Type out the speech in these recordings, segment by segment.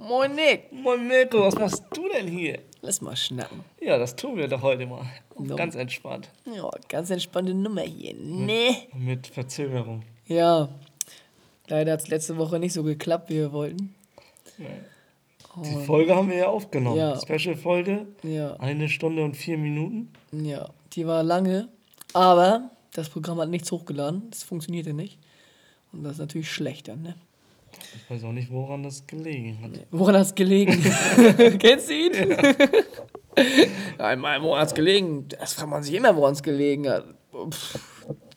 Moin Nick. Moin Mirko, was machst du denn hier? Lass mal schnacken. Ja, das tun wir doch heute mal. No. Ganz entspannt. Ja, ganz entspannte Nummer hier. Ne? Mit Verzögerung. Ja. Leider hat es letzte Woche nicht so geklappt, wie wir wollten. Die Folge haben wir ja aufgenommen. Ja. Special-Folge. Ja. Eine Stunde und vier Minuten. Ja, die war lange, aber das Programm hat nichts hochgeladen. Das funktionierte nicht. Und das ist natürlich schlechter, ne? Ich weiß auch nicht, woran das gelegen hat. Woran hat's gelegen? Kennst du ihn? Einmal, woran hat's gelegen? Das fragt man sich immer, woran es gelegen hat. Pff,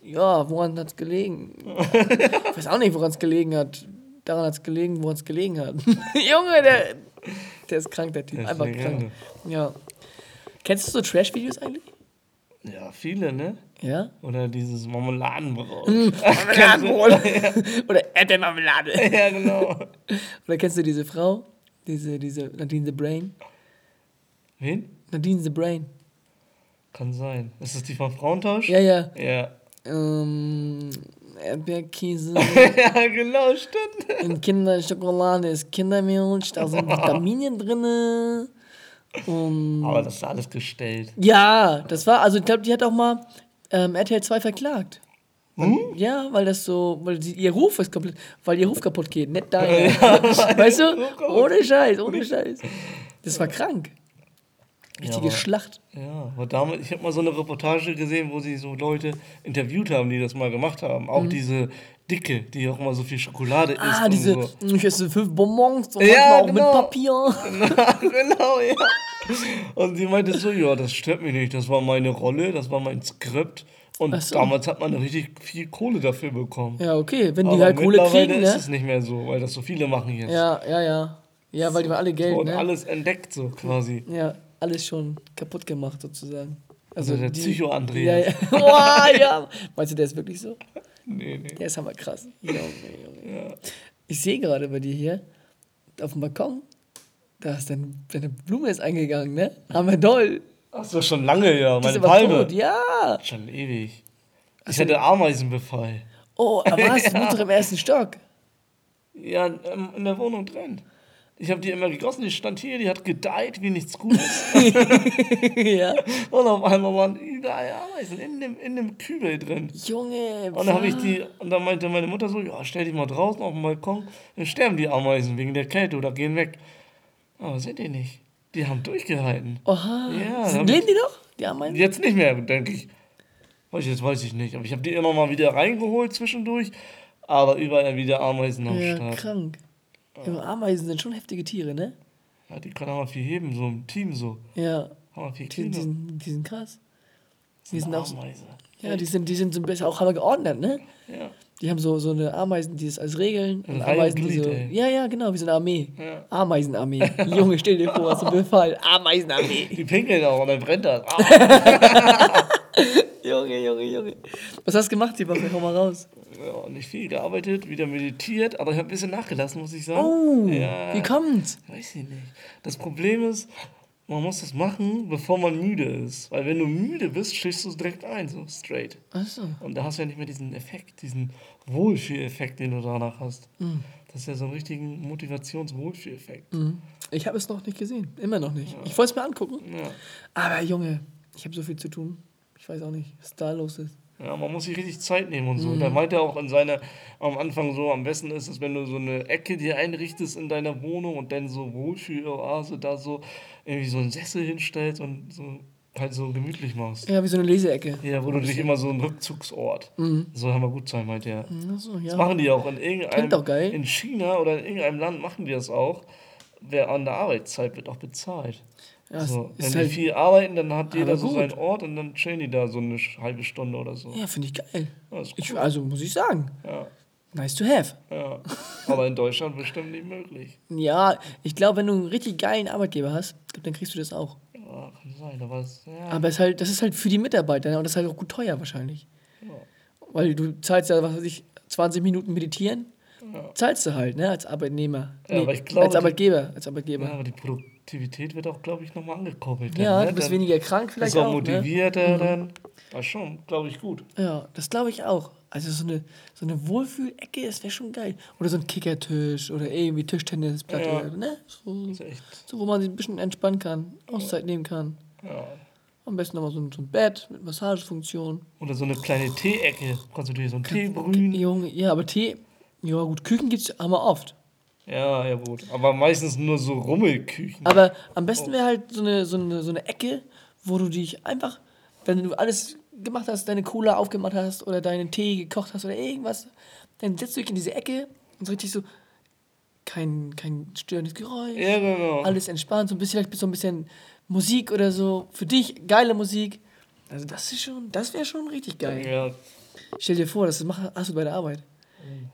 ja, woran hat's gelegen? Ich weiß auch nicht, woran es gelegen hat. Daran hat's gelegen, woran es gelegen hat. Junge, der, der ist krank, der Typ. Der Einfach krank. Ja. Kennst du so Trash-Videos eigentlich? Ja, viele, ne? Ja? Oder dieses Marmeladenbrot. Marmeladenbrot. Oder Erdbeermarmelade. ja, genau. Oder kennst du diese Frau? Diese, diese Nadine the Brain? Wen? Nadine the Brain. Kann sein. Ist das die von Frauentausch? Ja, ja. Ja. Ähm, Erdbeerkäse ja, genau, stimmt. in Kinderschokolade ist Kindermilch, da sind Vitamine drin. Und Aber das ist alles gestellt. ja, das war, also ich glaube, die hat auch mal ähm, RTL 2 verklagt. Ja, weil das so, weil sie, ihr Ruf ist komplett, weil ihr Ruf kaputt geht, nicht deiner. weißt du? Ohne Scheiß, ohne Scheiß. Das war krank. Richtige aber- Schlacht. Ja, aber damals, ich habe mal so eine Reportage gesehen, wo sie so Leute interviewt haben, die das mal gemacht haben. Auch diese Dicke, die auch mal so viel Schokolade isst. Mhm. Ah, diese, So. ich esse fünf Bonbons und Ja, auch genau. mit Papier. genau, ja. Und sie meinte so, ja, das stört mich nicht, das war meine Rolle, das war mein Skript. Und so. damals hat man richtig viel Kohle dafür bekommen. Ja, okay, wenn die Aber halt Kohle mittlerweile kriegen, ist ne? es nicht mehr so, weil das so viele machen jetzt. Ja, ja, ja. Ja, weil die alle Geld, Und ne? alles entdeckt so quasi. Ja, alles schon kaputt gemacht sozusagen. Also der die- Psycho-Andreas. Ja, ja. Boah, ja. Meinst du, der ist wirklich so? Nee, nee. Der ist hammer krass. Junge, Junge. Ich sehe gerade bei dir hier auf dem Balkon, da ist deine, deine Blume ist eingegangen, ne? Hammer doll. Ach so, schon lange, ja. Meine aber Palme. tot, ja. Schon ewig. Ich hatte Ameisenbefall. Oh, aber was? Du doch im ersten Stock. Ja, ähm, in der Wohnung drin. Ich habe die immer gegossen, die stand hier, die hat gedeiht wie nichts Gutes. ja. und auf einmal waren überall Ameisen in dem, in dem Kübel drin. Junge, Und dann habe ich die, und dann meinte meine Mutter so, ja, stell dich mal draußen auf den Balkon, dann sterben die Ameisen wegen der Kälte oder gehen weg. Aber sind die nicht. Die haben durchgehalten. Oha. Ja, Sind- Leben die noch? Die Ameisen? Jetzt nicht mehr, denke ich. Weiß ich, jetzt weiß ich nicht. Aber ich habe die immer mal wieder reingeholt zwischendurch. Aber überall wieder Ameisen am Ja, Start. krank. Junge, Ameisen sind schon heftige Tiere, ne? Ja, die können auch mal viel heben, so im Team so. Ja. Haben wir viel Die, die, sind, die sind krass. Die sind auch so, Ameise. ja, die sind, die sind so bisschen auch aber geordnet, ne? Ja. Die haben so, so eine Ameisen, die es als Regeln. Und Reihe Ameisen, die Glied, so. ey. Ja, ja, genau, wie so eine Armee. Ja. Ameisenarmee. Junge, stell dir vor, was ein Befall. Ameisenarmee. Die pinkeln auch und dann brennt das. Ah. Junge, Junge, Junge. Was hast du gemacht die Woche? Hau mal raus. Ja, nicht viel gearbeitet, wieder meditiert, aber ich habe ein bisschen nachgelassen, muss ich sagen. Oh, ja, wie kommt's? Weiß ich nicht. Das Problem ist, man muss das machen, bevor man müde ist. Weil wenn du müde bist, schläfst du direkt ein, so straight. Achso. Und da hast du ja nicht mehr diesen Effekt, diesen Wohlfühleffekt, den du danach hast. Das ist ja so ein richtigen Motivations-Wohlfühleffekt. Ich habe es noch nicht gesehen. Immer noch nicht. Ich wollte es mir angucken. Ja. Aber Junge, ich habe so viel zu tun. Ich weiß auch nicht, was da los ist. Ja, man muss sich richtig Zeit nehmen und so. Und Da meint er auch in seiner, am Anfang so, am besten ist es, wenn du so eine Ecke dir einrichtest in deiner Wohnung und dann so Wohlfühloase da so irgendwie so einen Sessel hinstellst und so halt so gemütlich machst. Ja, wie so eine Leseecke. Ja, wo du dich immer so ein Rückzugsort. Soll immer gut sein, meint er. Das ja. machen die auch in irgendeinem. In China oder in irgendeinem Land machen die das auch. Wer an der Arbeitszeit wird auch bezahlt. Ja, so, ist wenn halt- die viel arbeiten, dann hat jeder so gut. seinen Ort und dann chillen die da so eine halbe Stunde oder so. Ja, finde ich geil. Ja, ist Ich, cool. also muss ich sagen, Ja, nice to have. ja. Aber in Deutschland bestimmt nicht möglich. Ja, ich glaube, wenn du einen richtig geilen Arbeitgeber hast, dann kriegst du das auch. Ja, kann sein, aber es, ja, Aber es halt, das ist halt für die Mitarbeiter ne? und das ist halt auch gut teuer wahrscheinlich. ja. Weil du zahlst ja, was weiß ich, 20 Minuten meditieren zahlst du halt, ne, als Arbeitnehmer. Ja, aber ich glaube, als Arbeitgeber, als Arbeitgeber. Ja, aber die Produktivität wird auch, glaube ich, nochmal angekurbelt. Ja, dann, du bist Dann weniger krank vielleicht Bist auch auch, ne? motivierter dann. War schon, glaube ich, gut. Ja, das glaube ich auch. Also so eine, so eine Wohlfühlecke, das wäre schon geil. Oder so ein Kickertisch oder irgendwie Tischtennisplatte, Ja. ne? So, so, wo man sich ein bisschen entspannen kann, Auszeit nehmen kann. Ja. Am besten nochmal so ein, so ein Bett mit Massagefunktion. Oder so eine kleine Teeecke. Kannst du dir so einen Tee brühen? Junge, ja, aber Tee, ja gut, Küchen gibt's haben wir oft. Ja, ja, gut. Aber meistens nur so Rummelküchen. Aber am besten wäre halt so eine, so, eine, so eine Ecke, wo du dich einfach, wenn du alles gemacht hast, deine Cola aufgemacht hast oder deinen Tee gekocht hast oder irgendwas, dann setzt du dich in diese Ecke und so richtig so kein, kein störendes Geräusch. Ja, genau. Alles entspannt, so ein bisschen, vielleicht so ein bisschen Musik oder so. Für dich geile Musik. Also das ist schon, das wäre schon richtig geil. Ja, Stell dir vor, das mach- hast du bei der Arbeit.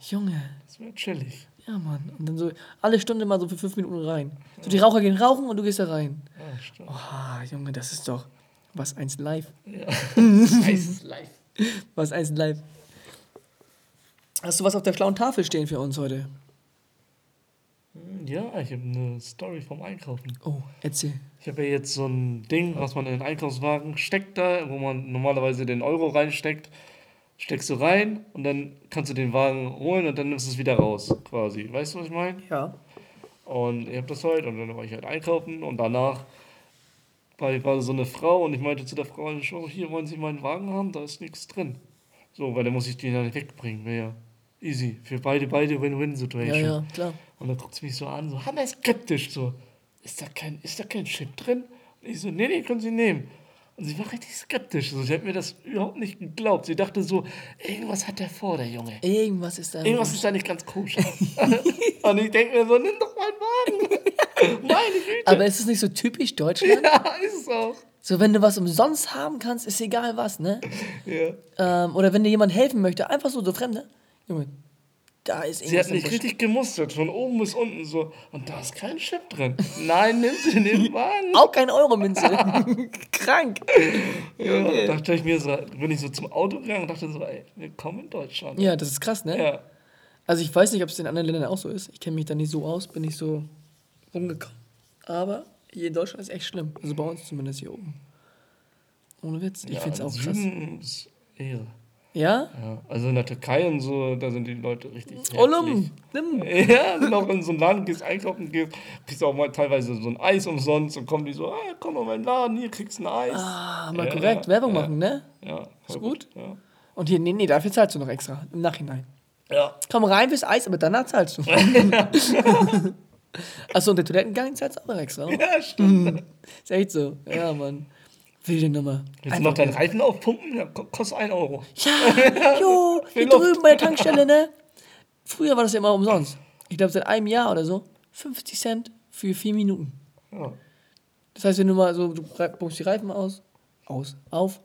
Junge, das wäre chillig. ja Mann. Und dann so alle Stunde mal so für fünf Minuten rein. So die Raucher gehen rauchen und du gehst da rein. Ja, stimmt. Ah, Junge, das ist doch was eins live. Ja. Heißes live. Was eins live. Hast du was auf der schlauen Tafel stehen für uns heute? Ja, ich habe eine Story vom Einkaufen. Oh, erzähl. Ich habe ja jetzt so ein Ding, was man in den Einkaufswagen steckt da, wo man normalerweise den Euro reinsteckt. Steckst du rein und dann kannst du den Wagen holen und dann nimmst du es wieder raus, quasi. Weißt du, was ich meine? Ja. Und ich habe das halt und dann war ich halt einkaufen und danach war gerade so eine Frau und ich meinte zu der Frau, hier wollen Sie meinen Wagen haben, da ist nichts drin. So, weil dann muss ich den nicht wegbringen, wäre ja easy. Für beide, beide Win-Win-Situation. Ja, ja, klar. Und dann guckt sie mich so an, so hammer skeptisch, so, ist da kein, ist da kein Chip drin? Und ich so, nee, nee, können Sie nehmen. Und sie war richtig skeptisch, so, sie hat mir das überhaupt nicht geglaubt. Sie dachte so, irgendwas hat der vor, der Junge. Irgendwas ist da. Irgendwas ist da nicht ganz koscher. und ich denke mir so, nimm doch meinen Wagen. Meine Güte. Aber ist es nicht so typisch Deutschland? ja, ist es auch. So, wenn du was umsonst haben kannst, ist egal was, ne? Ja. Ähm, oder wenn dir jemand helfen möchte, einfach so, so Fremde. Junge, da ist Sie hat mich im richtig gemustert, von oben bis unten so. Und da ist kein Chip drin. Nein, nimm sie in den Wagen. Auch kein Euro-Münze. Krank. Ja, dachte ich mir so, bin ich so zum Auto gegangen und dachte so, ey, willkommen in Deutschland. Ja, das ist krass, ne? Ja. Also ich weiß nicht, ob es in anderen Ländern auch so ist. Ich kenne mich da nicht so aus, bin nicht so rumgekommen. Aber hier in Deutschland ist echt schlimm. Also bei uns zumindest hier oben. Ohne Witz. Ich ja, finde es auch krass. Ist Ehre. Ja? Ja, also in der Türkei und so, da sind die Leute richtig. Ollum! Nimm! Ja, noch in so einen Laden gehst einkaufen, gehst, kriegst auch mal teilweise so ein Eis umsonst und kommen die so, ah, komm mal in meinen Laden, hier kriegst du ein Eis. Ah, mal Ja, korrekt. ja, Werbung machen, ne? Ja, Ist gut? Ja. Und hier, nee, nee, dafür zahlst du noch extra. Im Nachhinein. ja. Komm rein fürs Eis, aber danach zahlst du. Achso, und der Toilettengang zahlst du auch noch extra. oder? Ja, stimmt. Ist echt so. Ja, Mann. Wilde Nummer. Willst du noch deinen Reifen aufpumpen? Ja, ko- kostet 1 Euro. Ja, jo, hier Luft. drüben bei der Tankstelle, ne? Früher war das ja immer umsonst. Ich glaube, seit einem Jahr oder so. 50 Cent für vier Minuten. Ja. Das heißt, wenn du mal so, du pumpst die Reifen aus, aus, auf,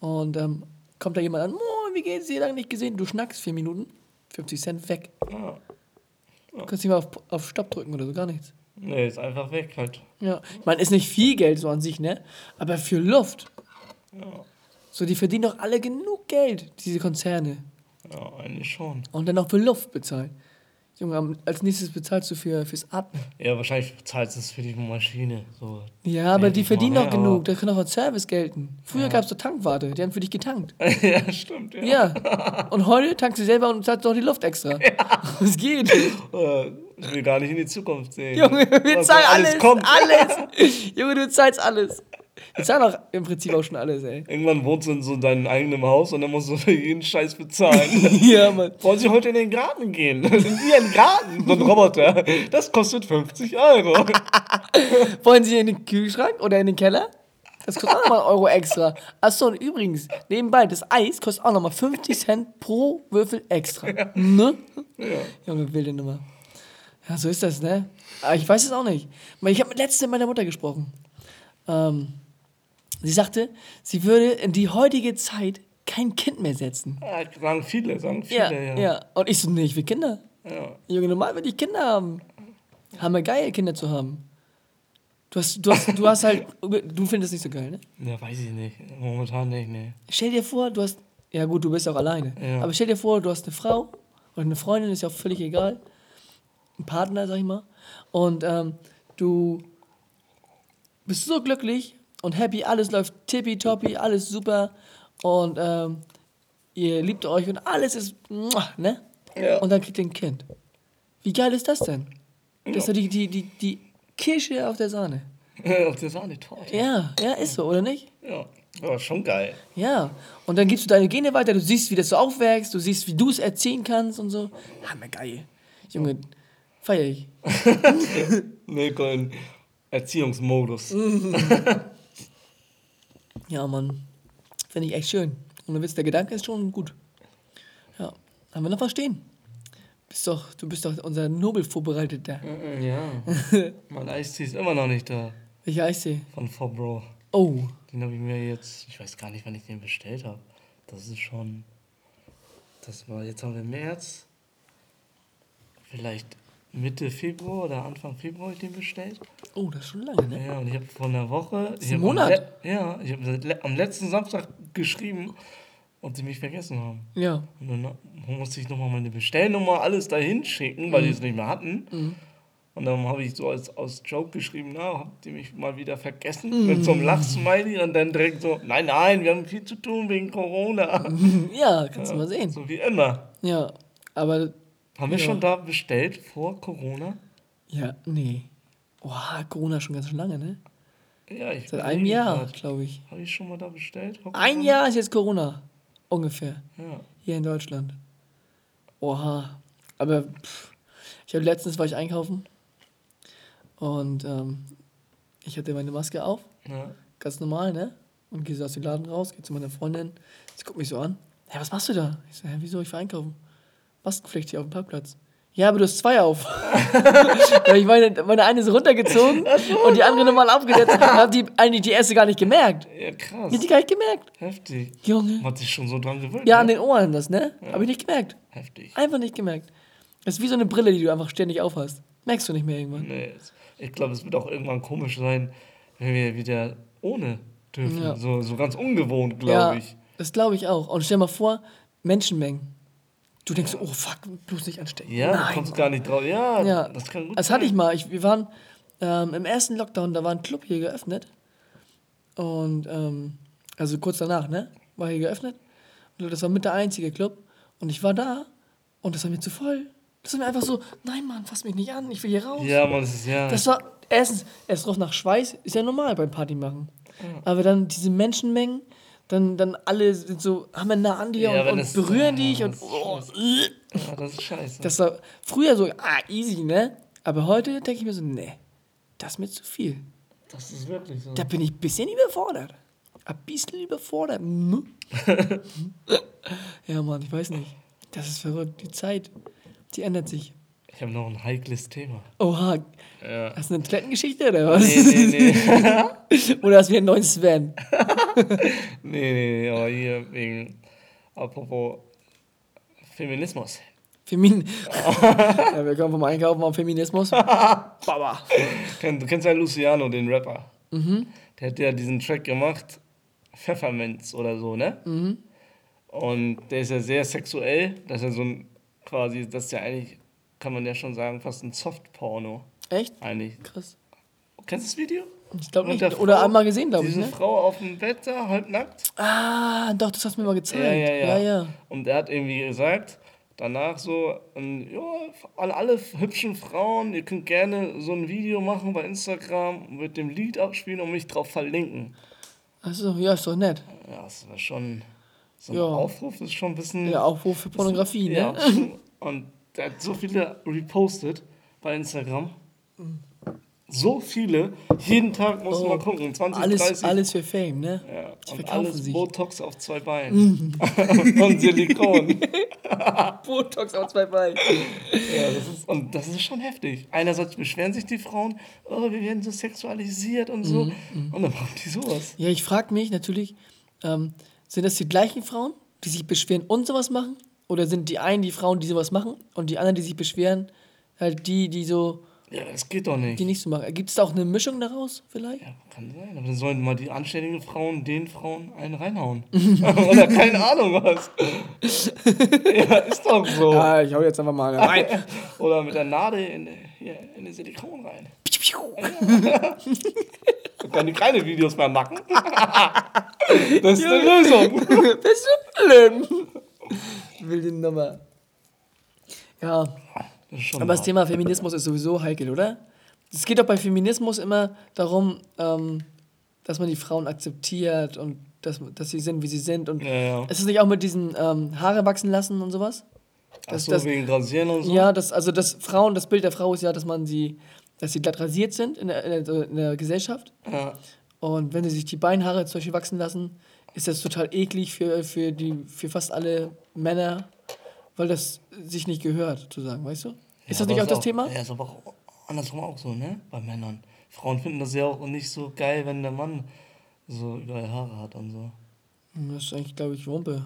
und ähm, kommt da jemand an, Moin, wie geht's dir? Lange nicht gesehen. Du schnackst vier Minuten, 50 Cent weg. ja. Du kannst nicht mal auf, auf Stopp drücken oder so, gar nichts. Nee, ist einfach weg halt. Ja, ich meine, ist nicht viel Geld so an sich, ne? Aber für Luft. So, die verdienen doch alle genug Geld, diese Konzerne. Ja, eigentlich schon. Und dann noch für Luft bezahlen. Junge, als nächstes bezahlst du für, fürs Atmen. Ja, wahrscheinlich bezahlst du es für die Maschine. So. Ja, aber die mal, verdienen ne? doch genug. Da kann doch als Service gelten. Früher gab es doch Tankwarte. Die haben für dich getankt. ja, stimmt, ja. Ja. Und heute tankst du selber und zahlst doch die Luft extra. Es geht. Ich will gar nicht in die Zukunft sehen. Junge, wir Was zahlen da alles. kommt. Alles. Junge, du zahlst alles. Wir zahlen doch im Prinzip auch schon alles, ey. Irgendwann wohnst du in so deinem eigenen Haus und dann musst du für jeden Scheiß bezahlen. Ja, Mann. Wollen Sie heute in den Garten gehen? In Ihren Garten? So ein Roboter. Das kostet 50 Euro. Wollen Sie in den Kühlschrank oder in den Keller? Das kostet auch nochmal einen Euro extra. Achso, und übrigens, nebenbei, das Eis kostet auch nochmal 50 Cent pro Würfel extra. Ne? Junge, wilde Nummer. Ja, so ist das, ne? Aber ich weiß es auch nicht. Ich habe letztens mit meiner Mutter gesprochen. Ähm, sie sagte, sie würde in die heutige Zeit kein Kind mehr setzen. Ja, sagen viele, sagen Ja, viele, ja. ja. Und ich so, nee, ich will Kinder. Ja. Junge, normal will ich Kinder haben. Hammer geil, Kinder zu haben. Du hast, du hast, du hast halt, du findest es nicht so geil, ne? Ja, weiß ich nicht. Momentan nicht, nee. Stell dir vor, du hast, ja gut, du bist auch alleine. Ja. Aber stell dir vor, du hast eine Frau oder eine Freundin, ist ja auch völlig egal. Partner, sag ich mal. Und ähm, du bist so glücklich und happy, alles läuft tippitoppi, alles super und ähm, ihr liebt euch und alles ist, ne? Ja. Und dann kriegt ihr ein Kind. Wie geil ist das denn? Das ist doch die, die, die, die Kirsche auf der Sahne. Auf der Sahnetorte. Ja, ja, ist so, oder nicht? Ja. Aber schon geil. Ja. Und dann gibst du deine Gene weiter, du siehst, wie das so aufwächst, du siehst, wie du es erziehen kannst und so. Hammergeil. Junge, feier ich. Nico in Erziehungsmodus. Ja, Mann. Finde ich echt schön. Und du wisst, der Gedanke ist schon gut. Ja. Haben wir noch was stehen? Bist doch, du bist doch unser Nobelvorbereiteter. Ja. mein Eistee ist immer noch nicht da. Welcher Eistee? Von Fobro. Oh. Den habe ich mir jetzt, ich weiß gar nicht, wann ich den bestellt habe. Das ist schon, das war, jetzt haben wir März, vielleicht Mitte Februar oder Anfang Februar hab ich den bestellt. Oh, das ist schon lange, ne? Ja, und ich habe vor einer Woche, ich ein hab Monat? Ja, ich habe am letzten Samstag geschrieben und sie mich vergessen haben. Ja. Und dann musste ich nochmal meine Bestellnummer, alles dahin schicken, weil die es nicht mehr hatten. Und dann habe ich so als, aus Joke geschrieben, na, habt ihr mich mal wieder vergessen? Mit so einem Lachsmiley und dann direkt so, nein, nein, wir haben viel zu tun wegen Corona. Ja, kannst du mal sehen. so wie immer. Ja. Aber, Haben wir Ja. schon da bestellt vor Corona? ja, nee. Boah, Corona schon ganz schön lange, ne? Ja, ich Seit einem Jahr, Habe glaube ich. ich schon mal da bestellt? vor Ein? Jahr ist jetzt Corona. Ungefähr. Ja. Hier in Deutschland. Oha. Aber pff, ich habe letztens war ich einkaufen und ähm, ich hatte meine Maske auf, ja. ganz normal, ne? Und gehe so aus dem Laden raus, gehe zu meiner Freundin, sie guckt mich so an. Hä, was machst du da? Ich so, hä, wieso? Ich war einkaufen. Maskenpflicht hier auf dem Parkplatz. Ja, aber du hast zwei auf. Weil ich meine, meine eine ist runtergezogen und die andere nochmal aufgesetzt. Dann hat die eigentlich die erste gar nicht gemerkt. ja, krass. Die hat die gar nicht gemerkt. Heftig. Junge. Hat sich schon so dran gewöhnt. Ja, an ne? den Ohren das, ne? Hab ich nicht gemerkt. Heftig. Einfach nicht gemerkt. Das ist wie so eine Brille, die du einfach ständig aufhast. Merkst du nicht mehr irgendwann. Nee, ich glaube, es wird auch irgendwann komisch sein, wenn wir wieder ohne dürfen. Ja. So, so ganz ungewohnt, ja, glaube ich. das glaube ich auch. Und stell mal vor, Menschenmengen. Du denkst, oh fuck, bloß nicht anstecken. Ja, du Nein. kommst gar nicht drauf. Ja, Ja, das kann gut das hatte ich mal. Ich, wir waren ähm, im ersten Lockdown, da war ein Club hier geöffnet. Und, ähm, also kurz danach, ne? War hier geöffnet. Und das war mit der einzige Club. Und ich war da und das war mir zu voll. Das war mir einfach so, nein, Mann, fass mich nicht an, ich will hier raus. Ja, man, das ist ja. Das war, erstens, es roch nach Schweiß, ist ja normal beim Party machen. Aber dann diese Menschenmengen, dann, dann alle sind so, haben wir nah an dir Ja, und, und das- berühren ja, dich und das ist oh, ja, das ist scheiße. das war früher so, ah, easy, ne? Aber heute denke ich mir so, nee, das ist mir zu viel. Das ist wirklich so. Da bin ich ein bisschen überfordert. Ein bisschen überfordert. Hm? ja, Mann, ich weiß nicht. Das ist verrückt. Die Zeit, die ändert sich. Ich habe noch ein heikles Thema. Oha, Ja. hast du eine Toilettengeschichte oder was? Nee, nee, nee. oder hast du wieder einen neuen Sven? nee, nee, aber hier wegen. Apropos Feminismus. Femin ja, wir kommen vom Einkaufen auf Feminismus. Baba. Du kennst ja Luciano, den Rapper. Mhm. Der hat ja diesen Track gemacht, Pfefferminz oder so, ne? Mhm. Und der ist ja sehr sexuell. Das ist ja so ein, quasi, das ist ja eigentlich, kann man ja schon sagen, fast ein Soft-Porno. Echt? Eigentlich. Krass. Kennst du das Video? Ich glaube nicht. der Oder Frau- einmal gesehen, glaube ich. Diese Ne? Frau auf dem Bett da, halbnackt. Ah, doch, das hast du mir mal gezeigt. Ja, ja, ja. ja, ja. Und er hat irgendwie gesagt, danach so, ähm, ja, alle, alle hübschen Frauen, ihr könnt gerne so ein Video machen bei Instagram mit dem Lied abspielen und mich drauf verlinken. Achso, ja, ist doch nett. Ja, das war schon, so ein Ja. Aufruf ist schon ein bisschen... Ja, Aufruf für Pornografie, ne? Ja, und der hat so viele repostet bei Instagram. So viele. Jeden Tag muss Oh. man gucken. 20, Alles, 30. alles für Fame, ne? Ja, Die und alles sich. Botox auf zwei Beinen. und Silikon. Botox auf zwei Beinen. Ja, das ist, und das ist schon heftig. Einerseits beschweren sich die Frauen, oh, wir werden so sexualisiert und so. Mhm, Und dann machen die sowas. Ja, ich frage mich natürlich, ähm, sind das die gleichen Frauen, die sich beschweren und sowas machen? Oder sind die einen die Frauen, die sowas machen und die anderen, die sich beschweren, halt die, die so Ja, das geht doch nicht. die nicht so machen. Gibt es da auch eine Mischung daraus vielleicht? Ja, kann sein, aber dann sollen mal die anständigen Frauen den Frauen einen reinhauen. Oder keine Ahnung was. ja, ist doch so. Ja, ich hau jetzt einfach mal rein. Oder mit der Nadel in, hier, in den Silikon rein. Dann kann die keine Videos mehr machen. das ist eine Lösung. Bist du blöd? Wilde Nummer. Ja, Das aber das. Thema Feminismus ist sowieso heikel, oder? Es geht doch bei Feminismus immer darum, ähm, dass man die Frauen akzeptiert und dass, dass sie sind, wie sie sind. Und Ja, ja. ist es nicht auch mit diesen ähm, Haare wachsen lassen und sowas? Ach Das- so, wegen Rasieren und so? Ja, das, also das Frauen, das Bild der Frau ist ja, dass man sie, dass sie glatt rasiert sind in der, in der, in der Gesellschaft. Ja. Und wenn sie sich die Beinhaare zum Beispiel wachsen lassen, ist das total eklig für, für, die, für fast alle Männer, weil das sich nicht gehört, sozusagen, weißt du? Ist Ja, das nicht auch das ist Thema? Ja, ist aber auch andersrum auch so, ne? Bei Männern. Frauen finden das ja auch nicht so geil, wenn der Mann so überall Haare hat und so. Das ist eigentlich, glaube ich, Wumpe.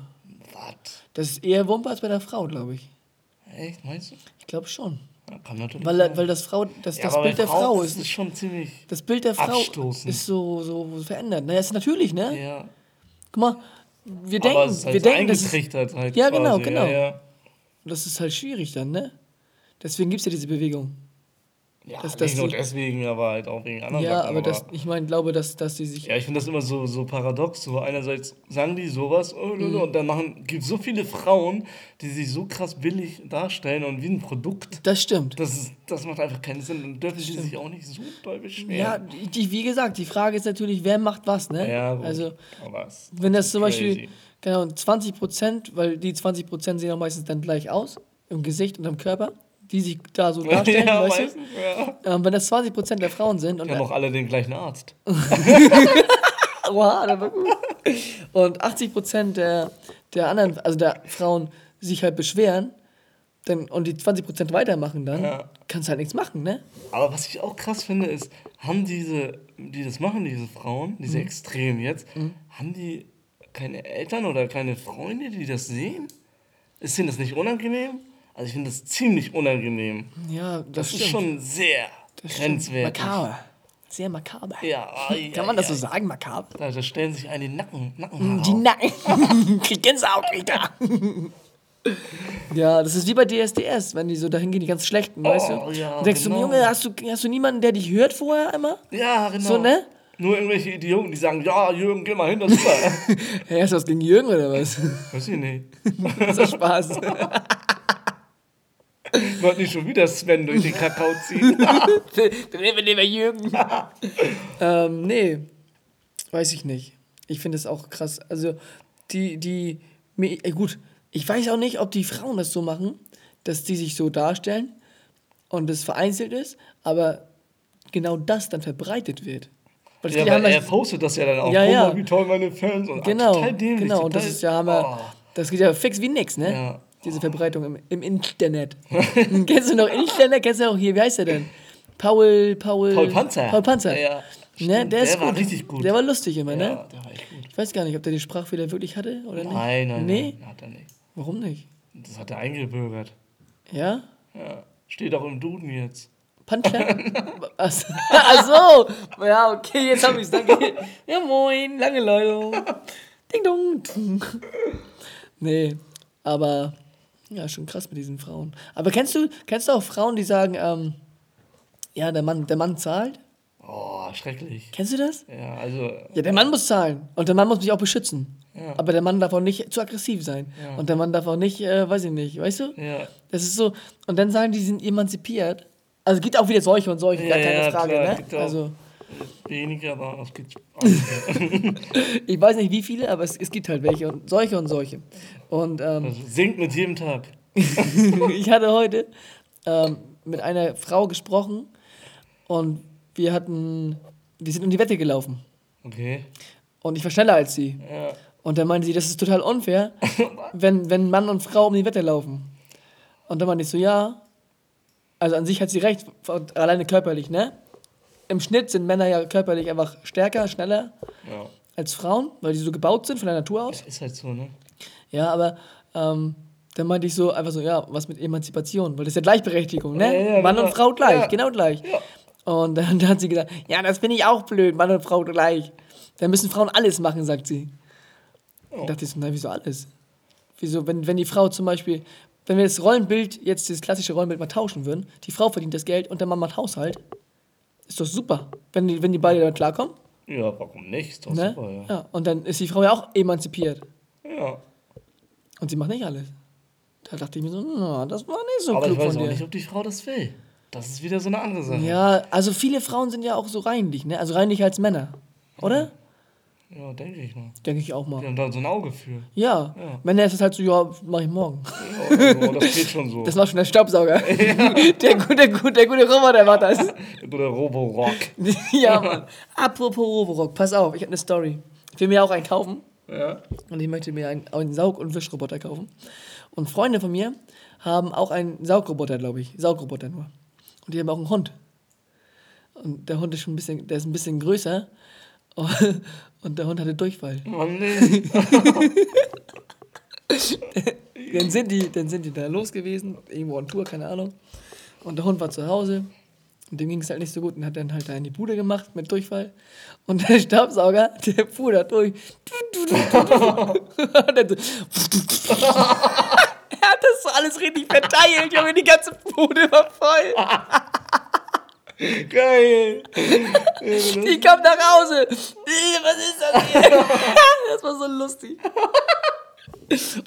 Was? Das ist eher Wumpe als bei der Frau, glaube ich. Echt, meinst du? Ich glaube schon. Ja, kann natürlich Weil, sein. weil das Frau, das, Ja, das Bild der Frau ist ist. schon ziemlich. Das Bild der Frau abstoßend. ist so, so verändert. Naja, ist natürlich, ne? Ja. Guck mal, wir denken, halt wir denken, das ist, halt. Ja, genau, quasi. genau. Ja, ja. Das ist halt schwierig dann, ne? Deswegen gibt es ja diese Bewegung. ja Das- nicht nur die- deswegen, aber halt auch wegen anderen Ja, Sachen. aber das, ich meine, glaube, dass, dass die sich. Ja, ich finde das immer so, so paradox. So einerseits sagen die sowas oh, Mhm. und dann machen gibt so viele Frauen, die sich so krass billig darstellen und wie ein Produkt. Das stimmt. Das, ist, das macht einfach keinen Sinn und dürfen sie sich auch nicht so doll Ja, beschweren. die, wie gesagt, die Frage ist natürlich, wer macht was, ne? Ja, gut. also, aber es wenn das zum crazy. Beispiel, genau, 20 Prozent, weil die 20 Prozent sehen auch meistens dann gleich aus, im Gesicht und am Körper, die sich da so darstellen, ja, weißt meistens, ja. Ähm, wenn das 20 Prozent der Frauen sind und Die haben auch alle den gleichen Arzt. Oha, der war gut. Und 80 Prozent der, der anderen, also der Frauen, sich halt beschweren dann, und die 20 Prozent weitermachen dann, Ja. kannst du halt nichts machen, ne? Aber was ich auch krass finde, ist, haben diese, die das machen, diese Frauen, Mhm. diese Extremen jetzt, haben die keine Eltern oder keine Freunde, die das sehen? Ist denen das nicht unangenehm? Also ich finde das ziemlich unangenehm. Ja, das, Das, ist schon sehr Das grenzwertig. Makaber. Sehr makaber. Ja, ai, Kann man das so ai. sagen, makaber? Da, da stellen sich einen die Nacken, Nackenhaare Die auf. Nacken. Krieg Gänsehaut, Alter. Ja, das ist wie bei DSDS, wenn die so dahin gehen, die ganz schlechten, weißt du? Oh, ja, Und denkst du, genau. Junge, hast du, hast du niemanden, der dich hört vorher einmal? Ja, genau. So, ne? Nur irgendwelche Idioten, die sagen, ja, Jürgen, geh mal hin, das ist super. Hey, hast du was gegen Jürgen oder was? Weiß ich nicht. Das ist Spaß. Wollte nicht schon wieder Sven durch den Kakao ziehen. Dann nehmen wir bei Jürgen. ähm, nee, weiß ich nicht. Ich finde es auch krass. Also, die, die, mir- äh, gut, ich weiß auch nicht, ob die Frauen das so machen, dass die sich so darstellen und es vereinzelt ist, aber genau das dann verbreitet wird. Weil Ja, haben er postet das ja dann auch. Ja, Guck ja. mal, wie toll meine Fans und Genau, total dämlich, genau. Und das total- ist ja Hammer. Oh. Das geht ja fix wie nix, ne? Ja. Diese Verbreitung im, im Internet. Kennst du noch Internet? Kennst du auch hier, wie heißt der denn? Paul, Paul. Paul Panzer. Paul Panzer. Ja, ne? Der, Der ist war gut. richtig gut. Der war lustig immer, ne? Ja, der war echt gut. Ich weiß gar nicht, ob der den Sprachfehler wirklich hatte oder nicht. Nein, nein, Nee? nein, hat er nicht. Warum nicht? Das hat er eingebürgert. Ja? Ja. Steht auch im Duden jetzt. Puncher? Ach so. Ach so. Ja, okay, jetzt hab ich's. Danke. Ja, moin. Lange Leitung. Ding dong. Nee, aber ja, schon krass mit diesen Frauen. Aber kennst du, kennst du auch Frauen, die sagen, ähm, ja, der Mann, der Mann zahlt? Oh, schrecklich. Kennst du das? Ja, also, Ja, der Mann muss zahlen und der Mann muss mich auch beschützen. Ja. Aber der Mann darf auch nicht zu aggressiv sein. Ja. Und der Mann darf auch nicht, äh, weiß ich nicht, weißt du? ja. Das ist so. Und dann sagen die, sie sind emanzipiert. Also es gibt auch wieder solche und solche, gar Ja, keine ja, Frage, klar, ne? gibt auch. Also Weniger, aber es gibt. ich weiß nicht wie viele, aber es, es gibt halt welche und solche und solche. Und ähm, Also sinkt mit jedem Tag. ich hatte heute ähm, mit einer Frau gesprochen und wir hatten, wir sind um die Wette gelaufen. Okay. Und ich war schneller als sie. Ja. Und dann meinte sie, das ist total unfair, wenn, wenn Mann und Frau um die Wette laufen. Und dann meinte ich so, ja. Also an sich hat sie recht, alleine körperlich, ne? Im Schnitt sind Männer ja körperlich einfach stärker, schneller ja. als Frauen, weil die so gebaut sind von der Natur aus. Ist halt so, ne? Ja, aber ähm, Dann meinte ich so einfach so, ja, was mit Emanzipation? Weil das ist ja Gleichberechtigung, ne? Ja, ja, Mann genau. und Frau gleich, Ja. genau gleich. Ja. Und dann hat sie gesagt, ja, das finde ich auch blöd, Mann und Frau gleich. Dann müssen Frauen alles machen, sagt sie. Oh. Ich dachte ich so, na, wieso alles? Wieso, wenn, wenn die Frau zum Beispiel, wenn wir das Rollenbild, jetzt das klassische Rollenbild mal tauschen würden, die Frau verdient das Geld und der Mann macht Haushalt, ist doch super, wenn die, wenn die beide damit klarkommen. Ja, warum nicht? Ist doch Ne? super, ja. ja, und dann ist die Frau ja auch emanzipiert. ja. Und sie macht nicht alles. Da dachte ich mir so, na, das war nicht so Aber ich klug weiß von auch nicht, ob die Frau das will. Das ist wieder so eine andere Sache. Ja, also viele Frauen sind ja auch so reinlich, ne? Also reinlicher als Männer. Oder? Ja, denke ich mal. Denke ich auch Die mal. haben da so ein Auge für. Ja. Ja. Männer ist es halt so, ja, mach ich morgen. Ja, also, das geht schon so. Das macht schon der Staubsauger. Der, gute, gute, der gute Roboter macht das. Oder Roborock. ja, Mann. Apropos Roborock, pass auf, ich habe eine Story. Ich will mir auch einen kaufen. Ja. Und ich möchte mir einen, einen Saug- und Wischroboter kaufen. Und Freunde von mir haben auch einen Saugroboter, glaube ich. Saugroboter nur. Und die haben auch einen Hund. Und der Hund ist schon ein bisschen, der ist ein bisschen größer. Und der Hund hatte Durchfall. Mann, nee. Dann sind die, dann sind die da los gewesen, irgendwo on Tour, keine Ahnung. Und der Hund war zu Hause. Und dem ging es halt nicht so gut und hat dann halt da in die Bude gemacht mit Durchfall. Und der Staubsauger, der fuhr da durch. Und dann so er hat das so alles richtig verteilt, Junge, die ganze Bude war voll. Geil. Die kam nach Hause. Was ist das hier? Das war so lustig.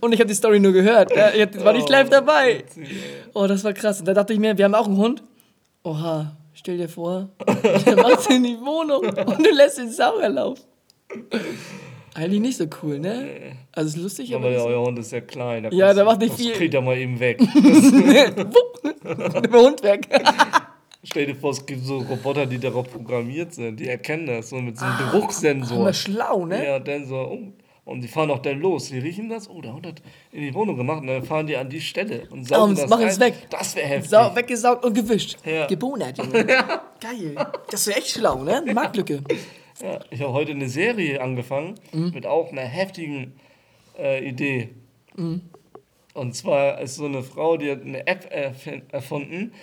Und ich habe die Story nur gehört. Ich war nicht live dabei. Oh, das war krass. Und da dachte ich mir, wir haben auch einen Hund. Oha, stell dir vor, der macht in die Wohnung und du lässt den Sauger laufen. Eigentlich nicht so cool, ne? Also ist lustig, aber. Aber euer Hund ist ja klein. Ja, der macht nicht das viel. kriegt er mal eben weg. der Hund weg. Stell dir vor, es gibt so Roboter, die darauf programmiert sind. Die erkennen das so mit so einem Aber Geruchssensor. schlau, ne? Ja, dann so, oh. Und die fahren auch dann los. Die riechen das, oh, der Hund hat in die Wohnung gemacht. Und dann fahren die an die Stelle und saugen und das machen es weg. Das wäre heftig. Sau weggesaugt und gewischt. Ja. Gebonert, Junge. Geil. Das ist echt schlau, ne? Marktlücke. Ja, ich habe heute eine Serie angefangen Mhm. mit auch einer heftigen äh, Idee. Mhm. Und zwar ist so eine Frau, die hat eine App erfunden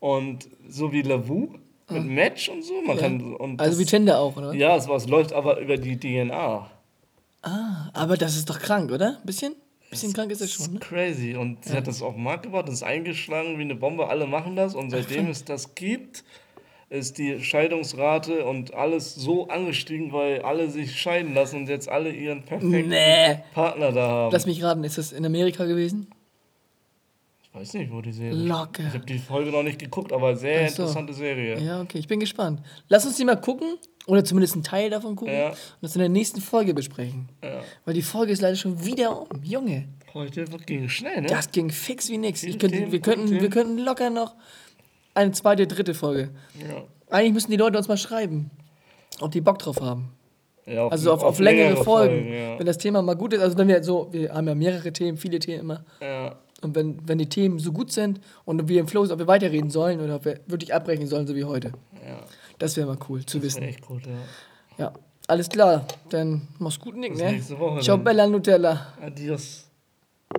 und so wie Lavu mit Match und so. Man kann und Ah. Also das, wie Tinder auch, oder? ja, es, war, es läuft aber über die DNA. Ah, aber das ist doch krank, oder? Ein bisschen? Ein bisschen krank ist das schon, ne? Crazy. Und sie hat das auf den Markt gebracht, das ist eingeschlagen wie eine Bombe. Alle machen das. Und seitdem es das gibt, ist die Scheidungsrate und alles so angestiegen, weil alle sich scheiden lassen und jetzt alle ihren perfekten Nee. Partner da haben. Lass mich raten, ist das in Amerika gewesen? Ich weiß nicht, wo die Serie Locker. Ich habe die Folge noch nicht geguckt, aber sehr so. interessante Serie. Ja, okay, ich bin gespannt. Lass uns die mal gucken oder zumindest einen Teil davon gucken Ja. und das in der nächsten Folge besprechen. Ja. Weil die Folge ist leider schon wieder um. Junge, Heute ging schnell, ne? das ging fix wie nix. Könnte, Themen, wir, könnten, wir könnten locker noch eine zweite, dritte Folge. Ja. Eigentlich müssen die Leute uns mal schreiben, ob die Bock drauf haben. Ja, auf, Also auf, auf, längere, Folgen. ja. Wenn das Thema mal gut ist, also wenn wir so, wir haben ja mehrere Themen, viele Themen immer. ja. Und wenn, wenn die Themen so gut sind und wir im Flow sind, ob wir weiterreden sollen oder ob wir wirklich abbrechen sollen, so wie heute. ja. Das wäre mal cool zu Das wissen. echt gut, ja. Ja, alles klar. Dann mach's gut, Nick, Bis ne? nächste Woche Ciao, dann. Bella Nutella. Adios.